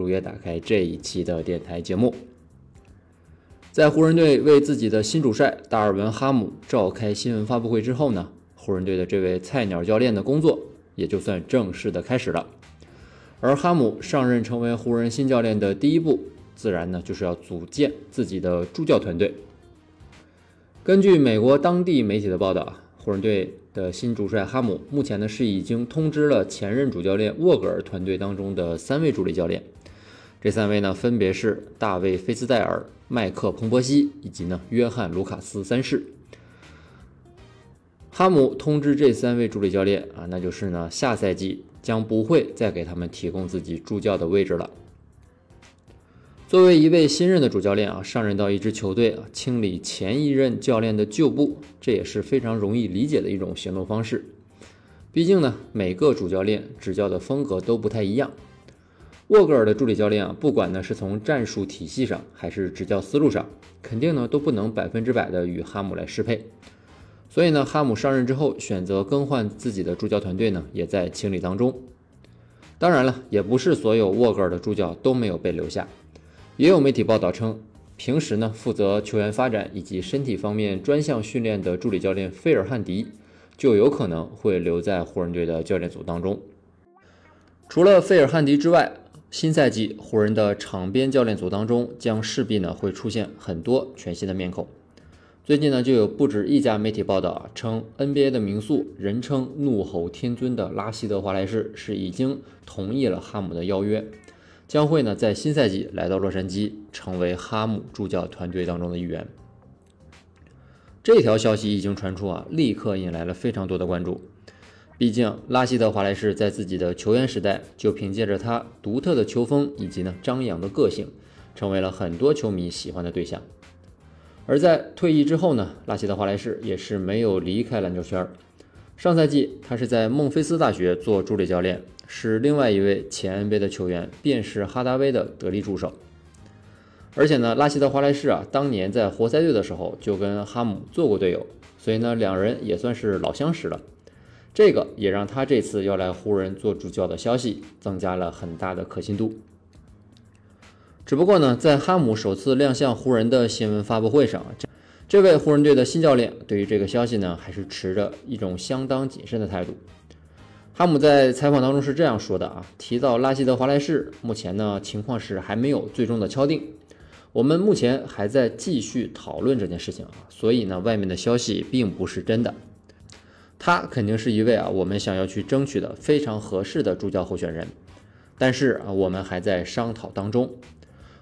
如约打开这一期的电台节目，在湖人队为自己的新主帅达尔文·哈姆召开新闻发布会之后呢，湖人队的这位菜鸟教练的工作也就算正式的开始了。而哈姆上任成为湖人新教练的第一步，自然呢就是要组建自己的助教团队。根据美国当地媒体的报道啊，湖人队的新主帅哈姆目前呢是已经通知了前任主教练沃格尔团队当中的三位助理教练。这三位呢，分别是大卫·菲斯戴尔、麦克·彭博西以及呢约翰·卢卡斯三世。哈姆通知这三位助理教练啊，那就是呢下赛季将不会再给他们提供自己助教的位置了。作为一位新任的主教练啊，上任到一支球队啊，清理前一任教练的旧部，这也是非常容易理解的一种行动方式。毕竟呢，每个主教练执教的风格都不太一样。沃格尔的助理教练啊，不管呢是从战术体系上，还是执教思路上，肯定呢都不能百分之百的与哈姆来适配。所以呢，哈姆上任之后选择更换自己的助教团队呢，也在清理当中。当然了，也不是所有沃格尔的助教都没有被留下。也有媒体报道称，平时呢负责球员发展以及身体方面专项训练的助理教练费尔汉迪，就有可能会留在湖人队的教练组当中。除了费尔汉迪之外，新赛季湖人的场边教练组当中将势必呢会出现很多全新的面孔。最近呢就有不止一家媒体报道啊称，NBA 的名宿，人称怒吼天尊的拉希德华莱士是已经同意了哈姆的邀约，将会呢在新赛季来到洛杉矶，成为哈姆助教团队当中的一员。这条消息一经传出啊，立刻引来了非常多的关注。毕竟，拉希德·华莱士在自己的球员时代就凭借着他独特的球风以及呢张扬的个性，成为了很多球迷喜欢的对象。而在退役之后呢，拉希德·华莱士也是没有离开篮球圈。上赛季，他是在孟菲斯大学做助理教练，是另外一位前 NBA 的球员，便是哈达威的得力助手。而且呢，拉希德·华莱士啊，当年在活塞队的时候就跟哈姆做过队友，所以呢，两人也算是老相识了。这个也让他这次要来湖人做助教的消息增加了很大的可信度。只不过呢，在哈姆首次亮相湖人的新闻发布会上，这这位湖人队的新教练对于这个消息呢，还是持着一种相当谨慎的态度。哈姆在采访当中是这样说的啊，提到拉希德·华莱士，目前呢情况是还没有最终的敲定，我们目前还在继续讨论这件事情啊，所以呢，外面的消息并不是真的。他肯定是一位啊，我们想要去争取的非常合适的助教候选人，但是啊，我们还在商讨当中。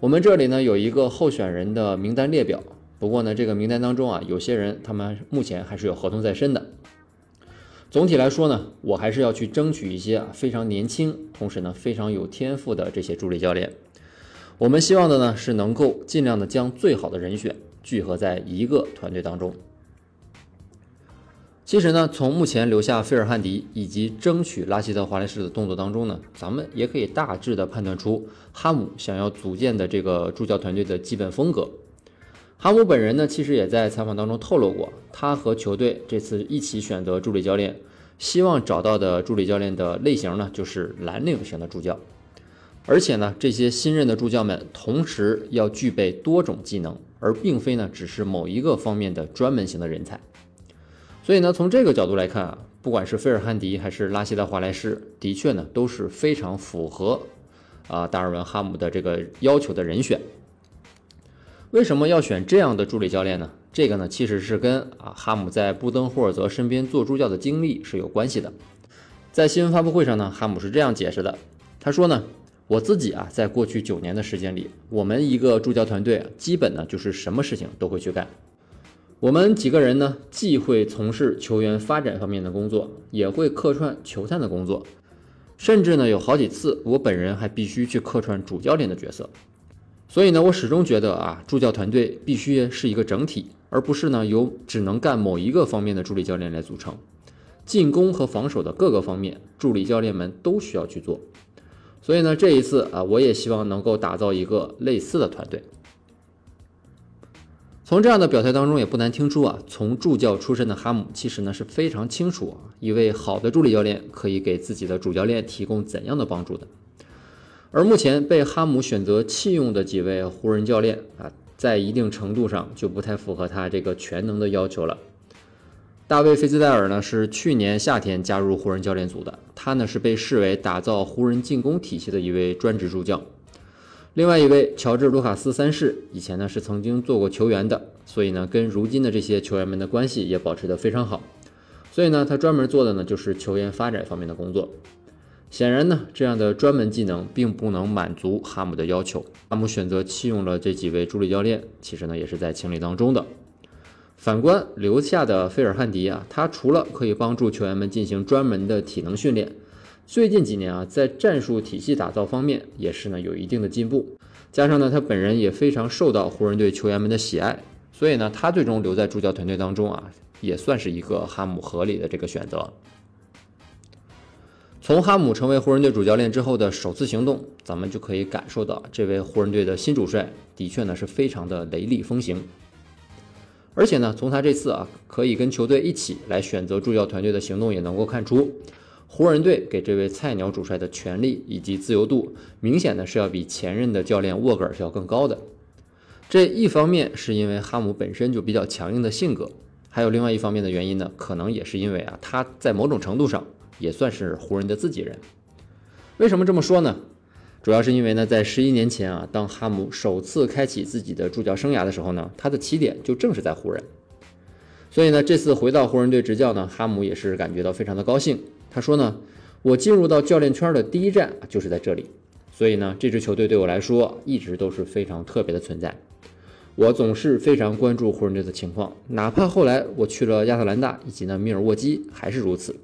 我们这里呢有一个候选人的名单列表，不过呢，这个名单当中啊，有些人他们目前还是有合同在身的。总体来说呢，我还是要去争取一些啊非常年轻，同时呢非常有天赋的这些助理教练。我们希望的呢是能够尽量的将最好的人选聚合在一个团队当中。其实呢，从目前留下费尔汉迪以及争取拉希德·华莱士的动作当中呢，咱们也可以大致的判断出哈姆想要组建的这个助教团队的基本风格。哈姆本人呢，其实也在采访当中透露过，他和球队这次一起选择助理教练，希望找到的助理教练的类型呢，就是蓝领型的助教。而且呢，这些新任的助教们同时要具备多种技能，而并非呢只是某一个方面的专门型的人才。所以呢，从这个角度来看啊，不管是菲尔汉迪还是拉希德·华莱士，的确呢都是非常符合啊达尔文·哈姆的这个要求的人选。为什么要选这样的助理教练呢？这个呢其实是跟啊哈姆在布登霍尔泽身边做助教的经历是有关系的。在新闻发布会上呢，哈姆是这样解释的，他说呢，我自己啊在过去九年的时间里，我们一个助教团队基本呢就是什么事情都会去干。我们几个人呢，既会从事球员发展方面的工作，也会客串球探的工作，甚至呢有好几次，我本人还必须去客串主教练的角色。所以呢，我始终觉得啊，助教团队必须是一个整体，而不是呢由只能干某一个方面的助理教练来组成。进攻和防守的各个方面，助理教练们都需要去做。所以呢，这一次啊，我也希望能够打造一个类似的团队。从这样的表态当中，也不难听出啊，从助教出身的哈姆其实呢是非常清楚啊，一位好的助理教练可以给自己的主教练提供怎样的帮助的。而目前被哈姆选择弃用的几位湖人教练啊，在一定程度上就不太符合他这个全能的要求了。大卫·费兹戴尔呢是去年夏天加入湖人教练组的，他呢是被视为打造湖人进攻体系的一位专职助教。另外一位乔治·卢卡斯三世以前呢是曾经做过球员的，所以呢跟如今的这些球员们的关系也保持得非常好。所以呢他专门做的呢就是球员发展方面的工作。显然呢，这样的专门技能并不能满足哈姆的要求。哈姆选择弃用了这几位助理教练，其实呢也是在情理当中的。反观留下的费尔汉迪啊，他除了可以帮助球员们进行专门的体能训练，最近几年啊，在战术体系打造方面也是呢有一定的进步。加上呢，他本人也非常受到湖人队球员们的喜爱，所以呢，他最终留在助教团队当中啊，也算是一个哈姆合理的这个选择。从哈姆成为湖人队主教练之后的首次行动，咱们就可以感受到，这位湖人队的新主帅的确呢是非常的雷厉风行。而且呢，从他这次啊可以跟球队一起来选择助教团队的行动，也能够看出，湖人队给这位菜鸟主帅的权利以及自由度，明显的是要比前任的教练沃格尔是要更高的。这一方面是因为哈姆本身就比较强硬的性格，还有另外一方面的原因呢，可能也是因为啊他在某种程度上。也算是湖人的自己人。为什么这么说呢？主要是因为呢，在十一年前啊，当哈姆首次开启自己的助教生涯的时候呢，他的起点就正是在湖人。所以呢，这次回到湖人队执教呢，哈姆也是感觉到非常的高兴。他说呢，我进入到教练圈的第一站就是在这里，所以呢，这支球队对我来说一直都是非常特别的存在。我总是非常关注湖人队的情况，哪怕后来我去了亚特兰大以及呢密尔沃基，还是如此。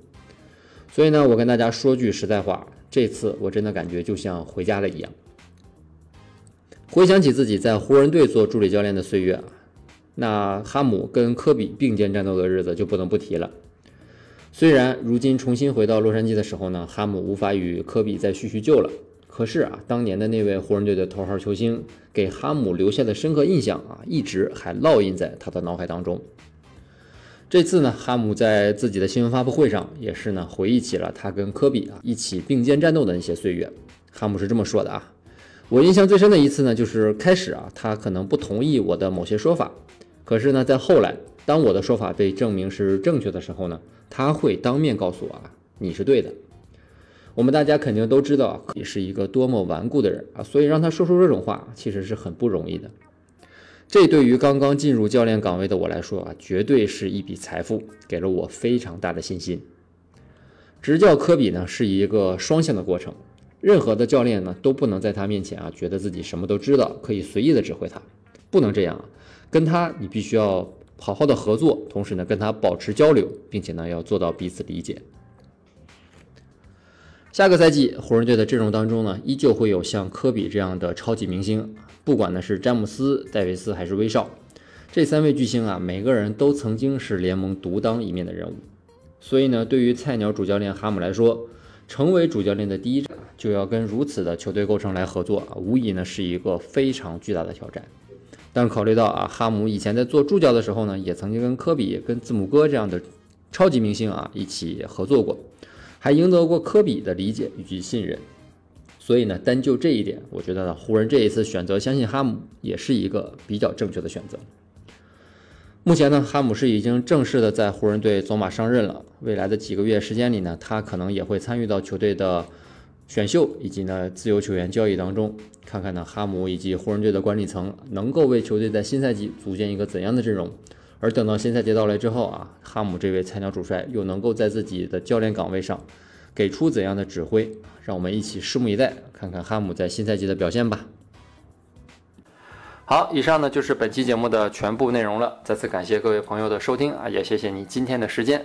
所以呢，我跟大家说句实在话，这次我真的感觉就像回家了一样。回想起自己在湖人队做助理教练的岁月啊，那哈姆跟科比并肩战斗的日子就不能不提了。虽然如今重新回到洛杉矶的时候呢，哈姆无法与科比再叙叙旧了，可是啊，当年的那位湖人队的头号球星给哈姆留下的深刻印象啊，一直还烙印在他的脑海当中。这次呢，哈姆在自己的新闻发布会上也是呢，回忆起了他跟科比啊一起并肩战斗的那些岁月。哈姆是这么说的啊，我印象最深的一次呢，就是开始啊，他可能不同意我的某些说法，可是呢，在后来，当我的说法被证明是正确的时候呢，他会当面告诉我啊，你是对的。我们大家肯定都知道，你是一个多么顽固的人啊，所以让他说出这种话，其实是很不容易的。这对于刚刚进入教练岗位的我来说啊，绝对是一笔财富，给了我非常大的信心。执教科比呢是一个双向的过程，任何的教练呢都不能在他面前啊觉得自己什么都知道，可以随意的指挥他，不能这样啊。跟他你必须要好好的合作，同时呢跟他保持交流，并且呢要做到彼此理解。下个赛季湖人队的阵容当中呢，依旧会有像科比这样的超级明星。不管呢是詹姆斯、戴维斯还是威少，这三位巨星啊，每个人都曾经是联盟独当一面的人物。所以呢，对于菜鸟主教练哈姆来说，成为主教练的第一站就要跟如此的球队构成来合作啊，无疑呢是一个非常巨大的挑战。但是考虑到啊，哈姆以前在做助教的时候呢，也曾经跟科比、跟字母哥这样的超级明星啊一起合作过，还赢得过科比的理解以及信任。所以呢，单就这一点，我觉得呢，湖人这一次选择相信哈姆也是一个比较正确的选择。目前呢，哈姆是已经正式的在湖人队走马上任了。未来的几个月时间里呢，他可能也会参与到球队的选秀以及呢自由球员交易当中，看看呢哈姆以及湖人队的管理层能够为球队在新赛季组建一个怎样的阵容。而等到新赛季到来之后啊，哈姆这位菜鸟主帅又能够在自己的教练岗位上。给出怎样的指挥？让我们一起拭目以待，看看哈姆在新赛季的表现吧。好，以上呢就是本期节目的全部内容了。再次感谢各位朋友的收听啊，也谢谢你今天的时间。